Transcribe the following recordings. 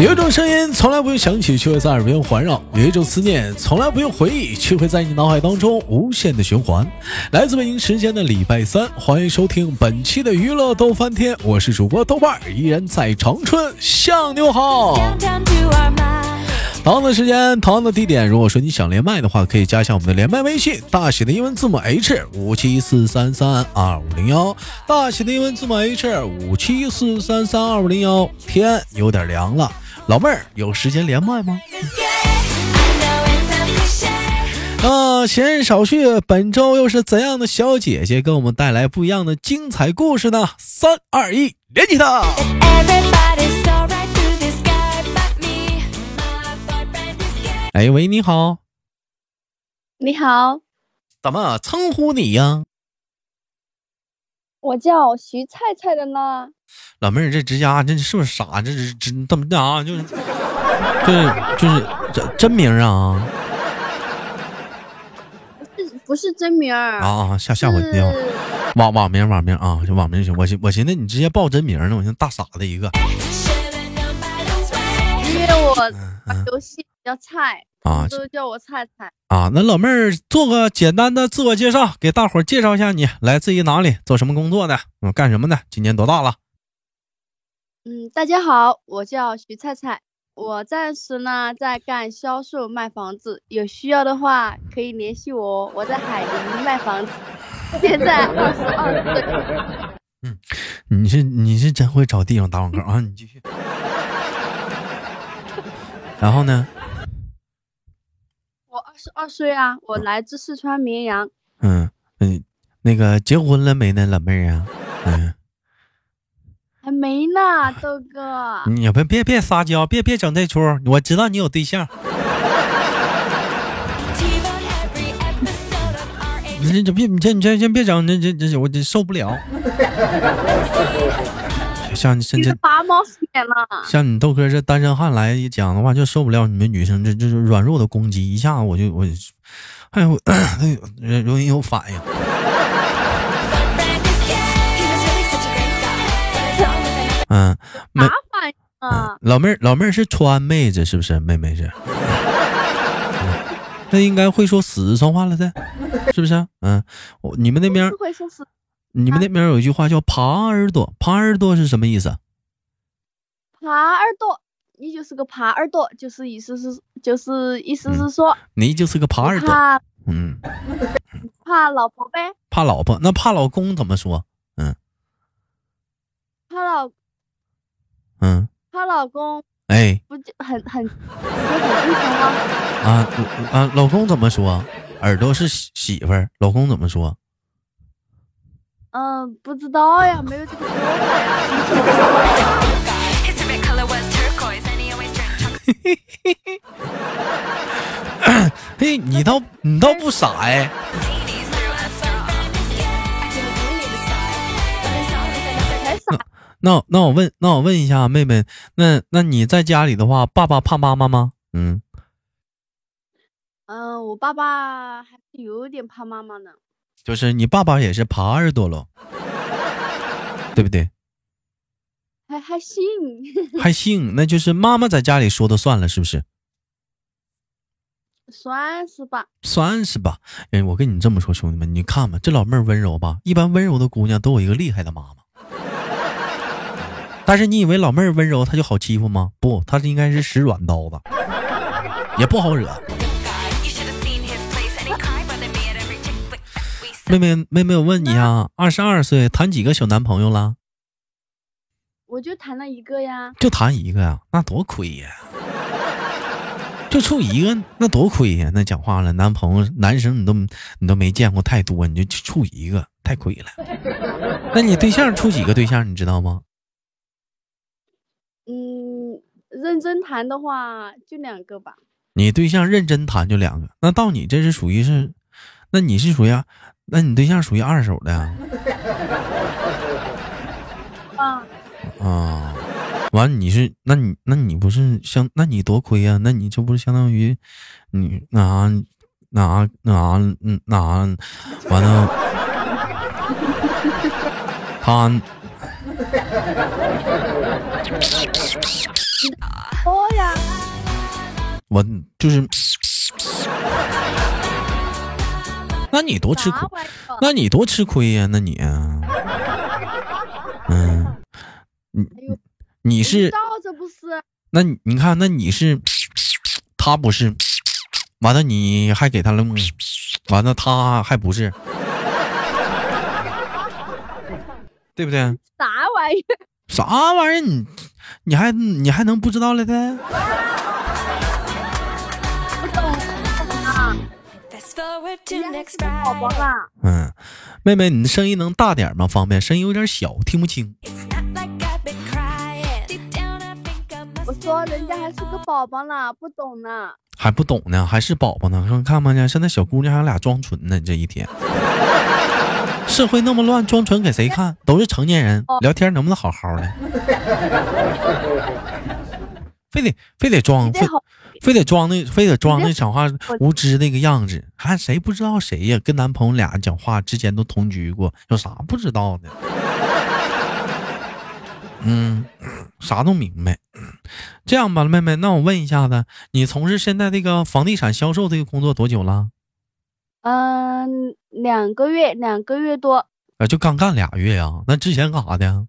有一种声音从来不用响起，却会在耳边环绕；有一种思念从来不用回忆，却会在你脑海当中无限的循环。来自北京时间的礼拜三，欢迎收听本期的娱乐逗翻天，我是主播豆瓣，依然在长春向牛好。同样的时间，同样的地点。如果说你想连麦的话，可以加一下我们的连麦微信，大写的英文字母 H 五七四三三二五零幺，大写的英文字母 H 五七四三三二五零幺。天有点凉了，老妹儿有时间连麦吗？啊，闲言少叙，本周又是怎样的小姐姐给我们带来不一样的精彩故事呢？三二一，连起她！哎喂，你好，你好，怎么称呼你呀？我叫徐菜菜的呢。老妹儿，这直家这是不是傻？这是真怎么的就是就是就是真真名啊？不是不是真名儿啊？吓吓我一跳！网网名网名啊，就网名行。我寻我寻思你直接报真名呢，我像大傻子一个。因为我玩游戏。比较菜啊，都叫我菜菜啊。那老妹儿做个简单的自我介绍，给大伙儿介绍一下你来自于哪里，做什么工作的，嗯，干什么的，今年多大了？嗯，大家好，我叫徐菜菜，我暂时呢在干销售卖房子，有需要的话可以联系我，我在海宁卖房子，现在二十二岁。嗯，你是你是真会找地方打广告啊，你继续。然后呢？我二十二岁啊，我来自四川绵阳。嗯嗯，那个结婚了没呢，老妹儿啊？嗯，还没呢，豆哥。你别别别撒娇，别别整这出，我知道你有对象。你这别你这你这先别整，这这这我这受不了。像甚至拔毛脸了，像你豆哥这单身汉来讲的话，就受不了你们女生这这软弱的攻击，一下子我就我，哎呦，容易有反应。嗯，没反应啊。老妹儿，老妹儿是川妹子是不是？妹妹是，那应该会说四川话了噻，是不是？嗯，我你们那边会说四。你们那边有一句话叫“耙耳朵”，耙耳朵是什么意思？耙耳朵，你就是个耙耳朵，就是意思是，就是意思是说，你就是个耙耳朵。嗯，怕老婆呗？怕老婆，那怕老公怎么说？嗯，怕老，嗯，怕老公。哎，不就很很？啊啊，老公怎么说？耳朵是媳妇儿，老公怎么说？嗯，不知道呀，没有这个说法呀。嘿，你倒你倒不傻哎。那那我问那我问一下妹妹，那那你在家里的话，爸爸怕妈妈吗？嗯。嗯，我爸爸还是有点怕妈妈呢。就是你爸爸也是耙耳朵喽，对不对？还还行，还行，那就是妈妈在家里说的算了，是不是？算是吧，算是吧。哎，我跟你这么说，兄弟们，你看吧，这老妹儿温柔吧？一般温柔的姑娘都有一个厉害的妈妈。但是你以为老妹儿温柔，她就好欺负吗？不，她应该是使软刀子，也不好惹。妹妹，妹妹，我问你啊，二十二岁谈几个小男朋友了？我就谈了一个呀。就谈一个呀？那多亏呀！就处一个，那多亏呀！那讲话了，男朋友，男生你都你都没见过太多，你就处一个，太亏了。那你对象处几个对象，你知道吗？嗯，认真谈的话就两个吧。你对象认真谈就两个，那到你这是属于是，那你是属于？那你对象属于二手的呀？啊啊！完，你是那你那你不是相那你多亏呀？那你这不是相当于你那啥那啥那啥那啥完了，他哦呀，我就是，那你多吃亏？那你多吃亏呀、那你啊，嗯，你你是这不是？那你你看，那你是，他不是，完了你还给他了，嗯完了他还不是，对不对？啥玩意儿？啥玩意儿？你你还你还能不知道了的？宝宝.啦，嗯，妹妹，你的声音能大点吗？方便？声音有点小，听不清。我说人家还是个宝宝呢，不懂呢。还不懂呢，还是宝宝呢？看看吧呢，现在小姑娘还俩装纯呢，你这一天，社会那么乱，装纯给谁看？都是成年人，聊天能不能好好的？非得非得装，非非得装那，非得装那讲话无知那个样子，还谁不知道谁呀？跟男朋友俩讲话之前都同居过，有啥不知道的？嗯，啥都明白。这样吧，妹妹，那我问一下子，你从事现在这个房地产销售这个工作多久了？嗯，两个月，两个月多。啊，就刚干俩月呀、那之前干啥的？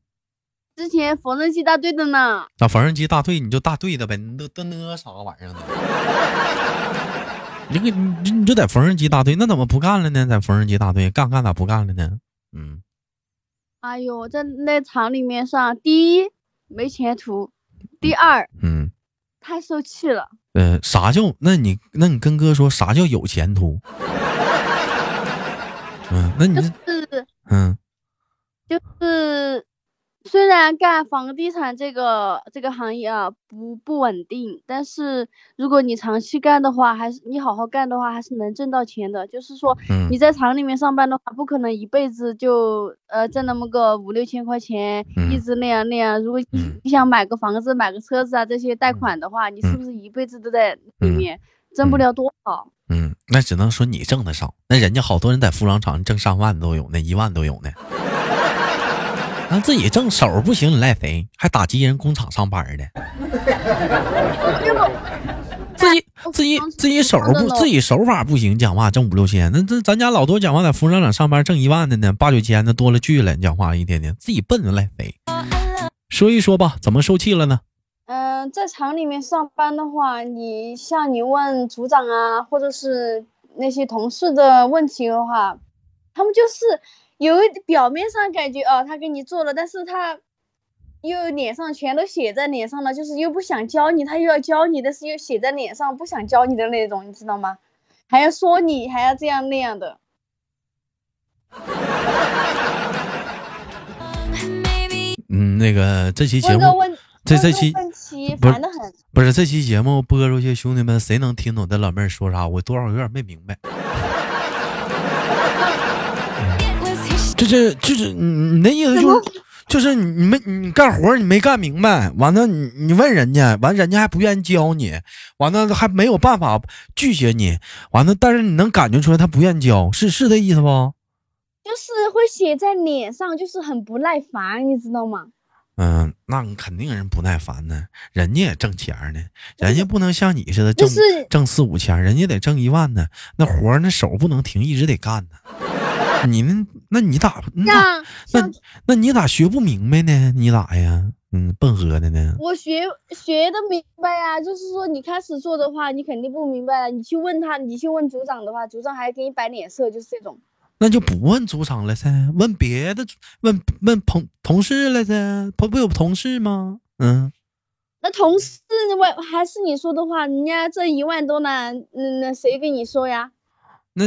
之前缝纫机大队的呢，那缝纫机大队你就大队的呗，你都都那啥玩意儿呢？你这个你你就在缝纫机大队，那怎么不干了呢？在缝纫机大队干干咋不干了呢？嗯，哎呦，在那厂里面上，第一没前途，第二嗯，太受气了。呃，啥叫？那你那你跟哥说啥叫有前途？嗯，那你就是嗯就是，虽然干房地产这个这个行业啊不不稳定，但是如果你长期干的话，还是你好好干的话，还是能挣到钱的。就是说嗯你在厂里面上班的话，不可能一辈子就呃挣那么个五六千块钱，一嗯直那样那样。如果你嗯你想买个房子、买个车子啊这些贷款的话，你是嗯不是一辈子都在里嗯面，挣不嗯了多少？嗯，那只能说你挣的少，那人家好多人在服装厂挣上万都有呢，一万都有呢。那自己挣手不行，你赖谁？还打击人工厂上班的？自己自己自己手不自己手法不行，讲话挣五六千，那这咱家老多讲话在服装厂上班挣一万的呢，八九千的多了去了，你讲话一天天自己笨赖谁？说一说吧，怎么受气了呢？嗯，在厂里面上班的话，你像你问组长啊，或者是那些同事的问题的话，他们就是有一表面上感觉啊，他给你做了，但是他又脸上全都写在脸上了，就是又不想教你，他又要教你，但是又写在脸上不想教你的那种，你知道吗？还要说你，还要这样那样的。嗯，那个这期节目这这期不是烦得很。不是这期节目播出去，兄弟们谁能听懂这老妹儿说啥？我多少有点没明白。这这就是你你的意思就是就是你你没你干活你没干明白，完了你你问人家，完人家还不愿意教你，完了还没有办法拒绝你，完了但是你能感觉出来他不愿意教，是是这意思不？就是会写在脸上，就是很不耐烦，你知道吗？嗯，那肯定人不耐烦呢，人家也挣钱呢，人家不能像你似的挣、就是挣四五千，人家得挣一万呢，那活那手不能停，一直得干呢。你那那你咋那那那你咋学不明白呢？你咋呀？嗯，笨呵的呢？我学学的明白呀、就是说你开始做的话，你肯定不明白。你去问他，你去问组长的话，组长还给你摆脸色，就是这种。那就不问组长了噻，问别的，问问朋同事了噻，不不有同事吗？嗯，那同事问还是你说的话，人家这一万多呢，嗯，那谁跟你说呀？那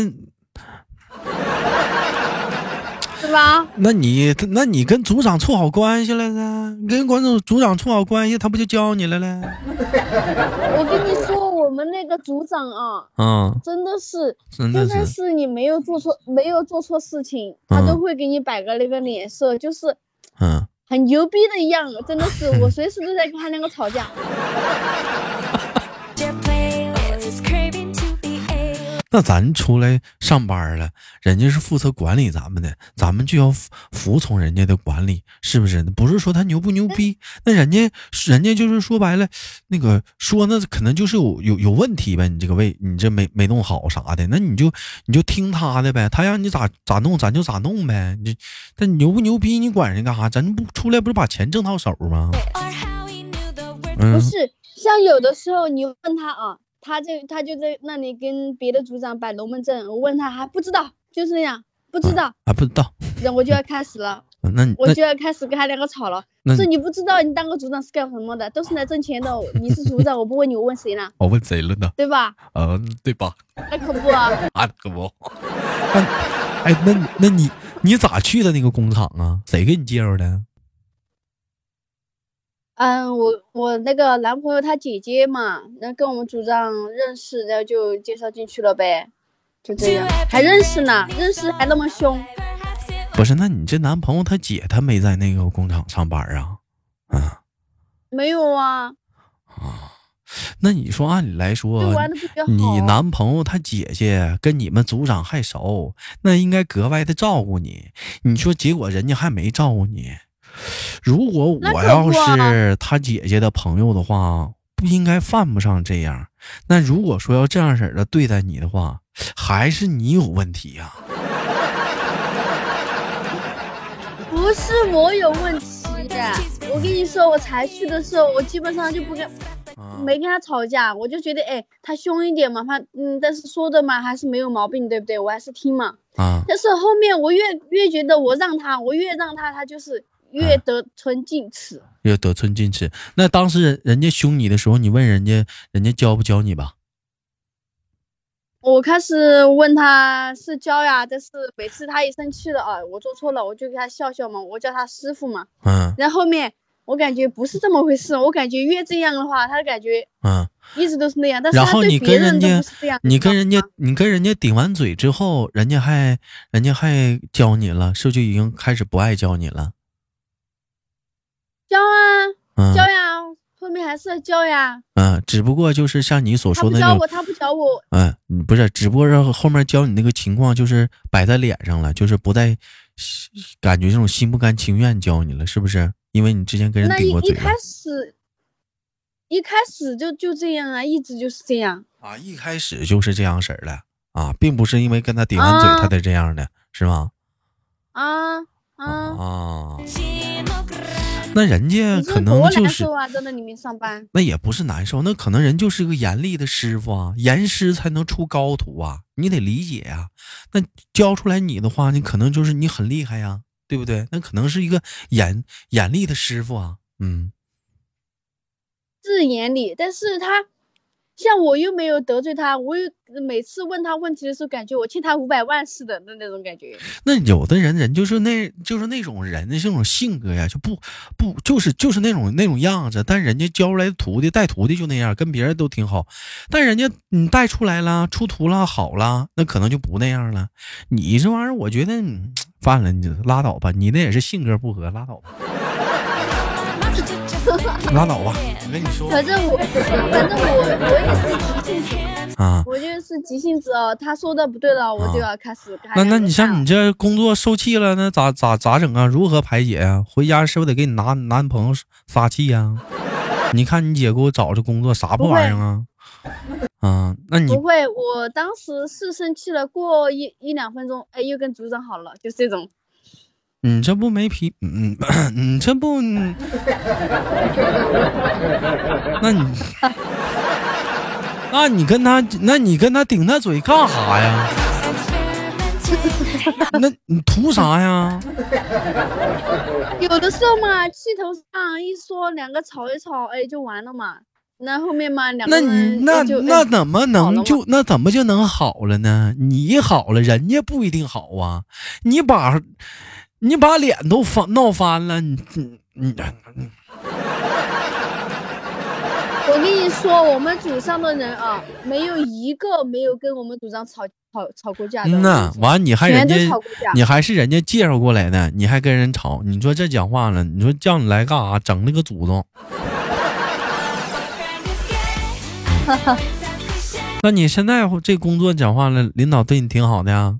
是吧？那你那你跟组长处好关系了噻，你跟管组组长处好关系，他不就教你了嘞？我跟你说，我们那个组长啊，嗯，真的是，真的就算是，是你没有做错，没有做错事情，他都会给你摆个那个脸色，就是嗯，很牛逼的一样，真的是，我随时都在跟他两个吵架。那咱出来上班了，人家是负责管理咱们的，咱们就要服服从人家的管理，是不是？不是说他牛不牛逼，那人家人家就是说白了，那个说那可能就是有有有问题呗，你这个位你这没没弄好啥的，那你就你就听他的呗，他让你咋咋弄咱就咋弄呗。你那你牛不牛逼？你管人干啥？咱不出来不是把钱挣到手吗不嗯是，像有的时候你问他啊，他这他就在那里跟别的组长摆龙门阵，我问他还不知道，就是那样不知道，啊，不知道。然后我就要开始了，那我就要开始跟他两个吵了。那说你不知道你当个组长是干什么的，都是来挣钱的。你是组长，我不问你，我问谁呢？我问谁了呢？对吧？嗯，对吧？那可不啊。啊，可不。那哎，那你那你你咋去的那个工厂啊？谁给你介绍的？嗯，我我那个男朋友他姐姐嘛，然后跟我们组长认识，然后就介绍进去了呗，就这样，还认识呢，认识还那么凶。不是，那你这男朋友他姐他没在那个工厂上班啊？啊没有啊，啊，那你说按理来说。你男朋友他姐姐跟你们组长还熟，那应该格外的照顾你。你说结果人家还没照顾你。如果我要是他姐姐的朋友的话，不应该犯不上这样。那如果说要这样式儿的对待你的话，还是你有问题呀、不是我有问题，我跟你说，我才去的时候，我基本上就不跟啊？没跟他吵架，我就觉得哎，他凶一点嘛，他嗯，但是说的嘛还是没有毛病，对不对？我还是听嘛。啊但是后面我越越觉得我让他，我越让他，他就是越啊得寸进尺。越得寸进尺。那当时人人家凶你的时候，你问人家，人家教不教你吧？我开始问他是教呀，但是每次他一生气了啊，我做错了，我就给他笑笑嘛，我叫他师傅嘛。嗯然后后面我感觉不是这么回事，我感觉越这样的话，他感觉嗯。一直都是那样，但是然后你跟人家你跟人家你跟人家顶完嘴之后，人家还人家还教你了，是不是就已经开始不爱教你了？教啊嗯教呀，后面还是要教呀。嗯，只不过就是像你所说的那种他不教我，，他不教我，嗯，不是，只不过是后面教你那个情况就是摆在脸上了，就是不再感觉这种心不甘情愿教你了，是不是？因为你之前跟人顶过嘴一开始一开始就就这样啊，一直就是这样。啊，一开始就是这样式儿的啊，并不是因为跟他顶完嘴啊他才这样的，是吗？啊啊！啊那人家可能多就是难受啊，在那里面上班。那也不是难受，那可能人就是个严厉的师傅啊，严师才能出高徒啊，你得理解呀、那教出来你的话，你可能就是你很厉害呀，对不对？那可能是一个严严厉的师傅啊，嗯，是严厉，但是他像我又没有得罪他，我又每次问他问题的时候，感觉我欠他五百万似的那那种感觉。那有的人人就是那就是那种人的这种性格呀，就不不就是就是那种那种样子，但人家教出来的徒弟带徒弟就那样，跟别人都挺好，但人家你带出来了，出徒了，好了，那可能就不那样了。你这玩意儿，我觉得嗯犯 了，你拉倒吧，你那也是性格不合，拉倒吧 拉倒吧。我跟你说反正我，反正我我也是急性子，啊，我就是急性子哦。他说的不对了，我就啊要开始跟他那那你像你这工作受气了，那咋咋咋整啊？如何排解啊？回家是不是得给你男男朋友撒气呀、你看你姐给我找这工作啥破玩意儿啊？啊，那你不会，我当时是生气了，过一一两分钟，哎，又跟组长好了，就这种。你这不没皮，嗯，嗯你这不，嗯 那你，那你跟他，那你跟他顶那嘴干啥呀？那你图啥呀？有的时候嘛，气头上一说，两个吵一吵，哎，就完了嘛。那后面嘛，两那你个人那那怎么能就那怎么就能好了呢？你好了，人家不一定好啊。你把你把脸都翻闹翻了，你你你我跟你说，我们组上的人啊，没有一个没有跟我们组长吵吵吵过架的。嗯呐，完你还人家。你还是人家介绍过来的，你还跟人吵，你说这讲话了，你说叫你来干啥？整那个祖宗，那你现在这工作讲话了，领导对你挺好的呀？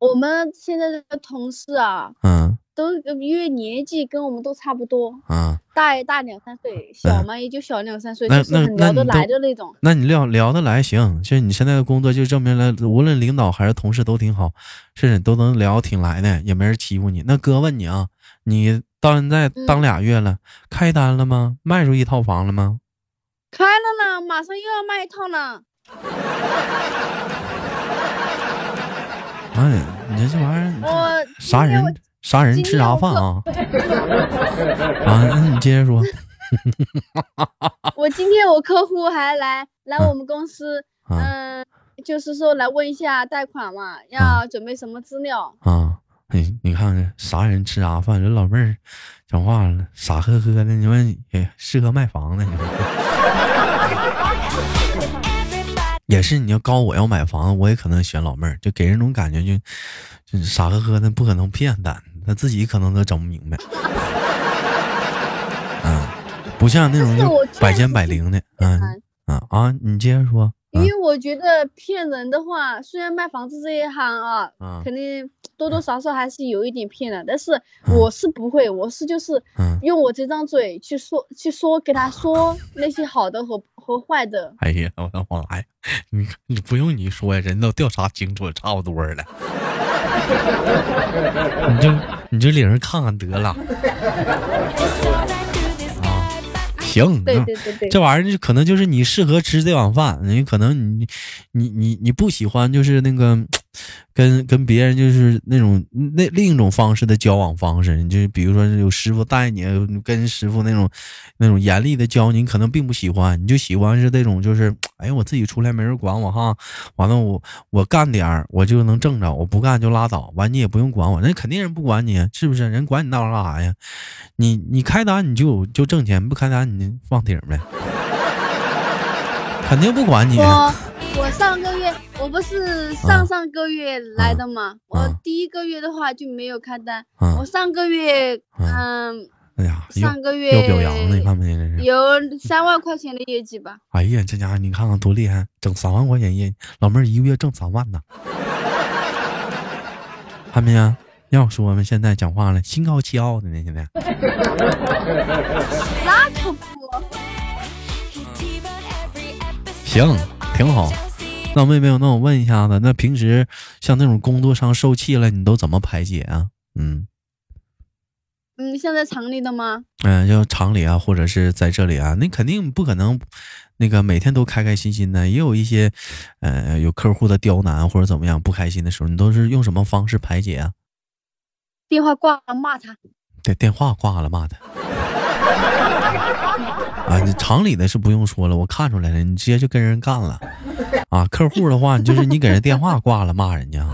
我们现在这个同事啊，嗯都因为年纪跟我们都差不多，嗯，大大两三岁，小嘛也就小两三岁，那就是很聊得来的那种。那你聊聊得来行，就是你现在的工作就证明了，无论领导还是同事都挺好，甚至都能聊挺来的，也没人欺负你。那哥问你啊，你到现在当嗯俩月了，开单了吗？卖出一套房了吗？开了呢，马上又要卖一套呢。哎，你这这玩意儿我啥人啥人吃啥饭啊？啊，那你接着说。我今天我客户还来来嗯我们公司，啊嗯、就是说来问一下贷款嘛，要准备什么资料。啊，你你看看啥人吃啥饭？这老妹儿讲话了，傻呵呵的，你们也适合卖房子。你说也是，你要告我要买房子，我也可能选老妹儿，就给人种感觉就就是傻呵呵的，不可能骗单，他自己可能都整不明白。嗯，不像那种就百确实是尖百灵的，嗯嗯嗯啊，你接着说。因为我觉得骗人的话，虽然卖房子这一行啊，嗯肯定多多少少还是有一点骗的，但是嗯我是不会，我是就是嗯，用我这张嘴去说去说给他说那些好的和和坏的。哎呀，我的妈呀！你你不用你说呀，人都调查清楚，差不多了。你就你就领人看看得了。but 行，对对对对，这玩意儿就可能就是你适合吃这碗饭，你可能你你你你不喜欢就是那个跟跟别人就是那种那另一种方式的交往方式，你就比如说有师傅带你，跟师傅那种那种严厉的教你，你可能并不喜欢，你就喜欢是那种就是哎呀我自己出来没人管我哈，完了我我干点儿我就能挣着，我不干就拉倒，完你也不用管我，那肯定人不管你，是不是？人管你那玩意儿干啥呀？你你开单你就就挣钱，不开单你放顶呗，肯定不管你。我我上个月我不是上上个月来的嘛，啊我第一个月的话就没有开单，啊我上个月啊嗯哎呀，上个月又表扬了，你看没？这是。有三万块钱的业绩吧。哎呀，这家伙你看看多厉害，整三万块钱业，老妹儿一个月挣三万呢。看没呀？要说嘛，现在讲话了，心高气傲的呢，现在。那可不行，挺好。那妹妹，那我问一下子，那平时像那种工作上受气了，你都怎么排解啊？嗯嗯，像在厂里的吗？嗯、就厂里啊，或者是在这里啊，那肯定不可能，那个每天都开开心心的，也有一些，呃，有客户的刁难或者怎么样不开心的时候，你都是用什么方式排解啊？电话挂了骂他。对，电话挂了骂他。啊，你厂里的是不用说了，我看出来了，你直接就跟人干了。啊，客户的话，你就是你给人电话挂了骂人家。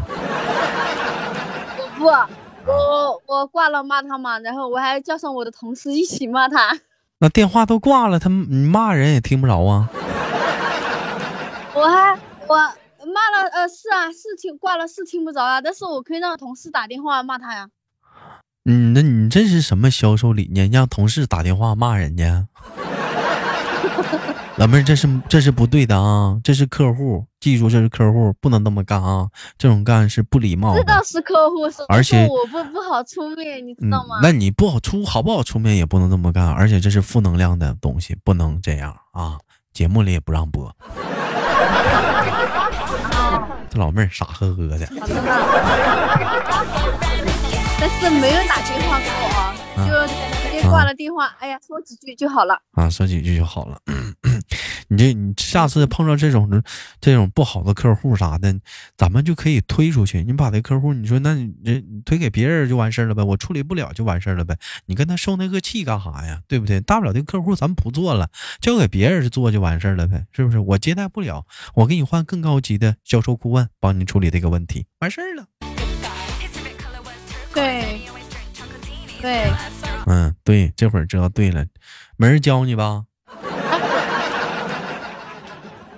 我不，我我挂了骂他嘛，然后我还叫上我的同事一起骂他。那电话都挂了，他你骂人也听不着啊。我还我骂了，呃，是啊，是听挂了，是听不着啊，但是我可以让同事打电话骂他呀。嗯，那你这是什么销售理念？让同事打电话骂人家？老妹儿，这是这是不对的啊！这是客户，记住这是客户，不能这么干啊！这种干是不礼貌的知道。是客户，是而且我不不好出面，你知嗯道吗？，那你不好出好不好出面也不能这么干，而且这是负能量的东西，不能这样啊！节目里也不让播。这老妹儿傻呵呵的。但是没有打电话给我啊，就挂了电话。哎呀，说几句就好了。啊，说几句就好了。你这你下次碰到这种这种不好的客户啥的，咱们就可以推出去。你把这客户，你说那你这你推给别人就完事儿了呗，我处理不了就完事儿了呗。你跟他受那个气干啥呀？对不对？大不了这客户咱不做了，交给别人做就完事儿了呗，是不是？我接待不了，我给你换更高级的销售顾问帮你处理这个问题，完事儿了。对，对，嗯，对，这会儿知道对了，没人教你吧？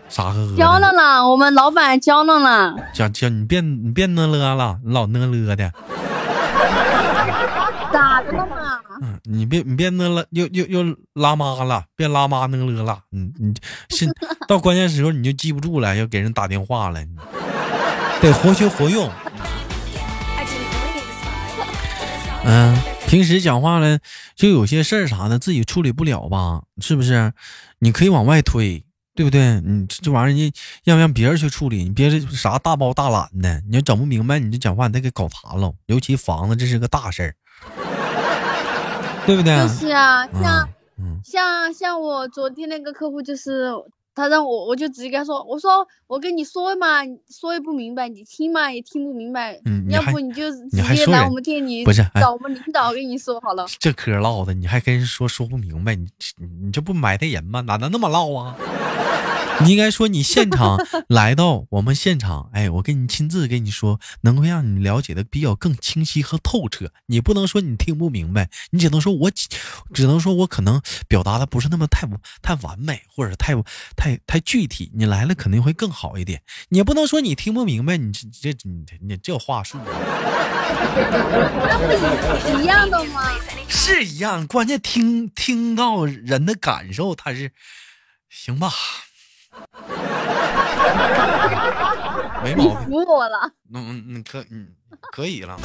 傻呵呵的。交了啦，我们老板教了啦。叫叫你别你别呢了了，你老呢了的。咋的了嘛？嗯，你别你别呢了，又又又拉妈了，别拉妈呢了了。嗯，你是到关键时候你就记不住了，要给人打电话了，得活学活用。嗯，平时讲话了，就有些事儿啥的自己处理不了吧？是不是？你可以往外推，对不对？你这这玩意儿，你让让别人去处理，你别是啥大包大揽的。你要整不明白，你这讲话你得给搞砸了。尤其房子，这是个大事儿，对不对？就是啊，像嗯像像我昨天那个客户，就是他让我，我就直接跟他说，我说我跟你说嘛，说也不明白，你听嘛也听不明白，嗯要不你就直接来我们店里不是哎找我们领导跟你说好了。这嗑唠的，你还跟人说说不明白，你你这不埋汰人吗？哪能那么唠啊？你 应该说你现场来到我们现场，哎，我给你亲自给你说，能够让你了解的比较更清晰和透彻。你不能说你听不明白，你只能说我只只能说我可能表达的不是那么太太完美，或者太太太具体。你来了肯定会更好一点。你也不能说你听不明白，你这这你你这话术。一样的吗？是一样，关键听听到人的感受，他是行吧？没毛病，服我了，嗯嗯嗯，可嗯可以了，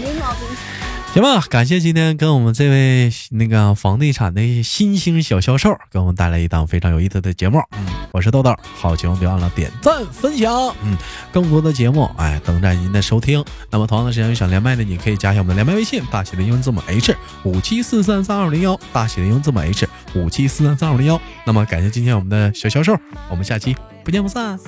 没毛病。行吧？感谢今天跟我们这位那个房地产的新兴小销售给我们带来一档非常有意思的节目。嗯，我是豆豆，好节目别忘了点赞分享。嗯，更多的节目哎等待您的收听。那么同样的时间有想连麦的，你可以加一下我们的连麦微信，大写的英文字母 H 五七四三三二零幺，大写的英文字母 H 五七四三三二零幺。那么感谢今天我们的小销售，我们下期不见不散。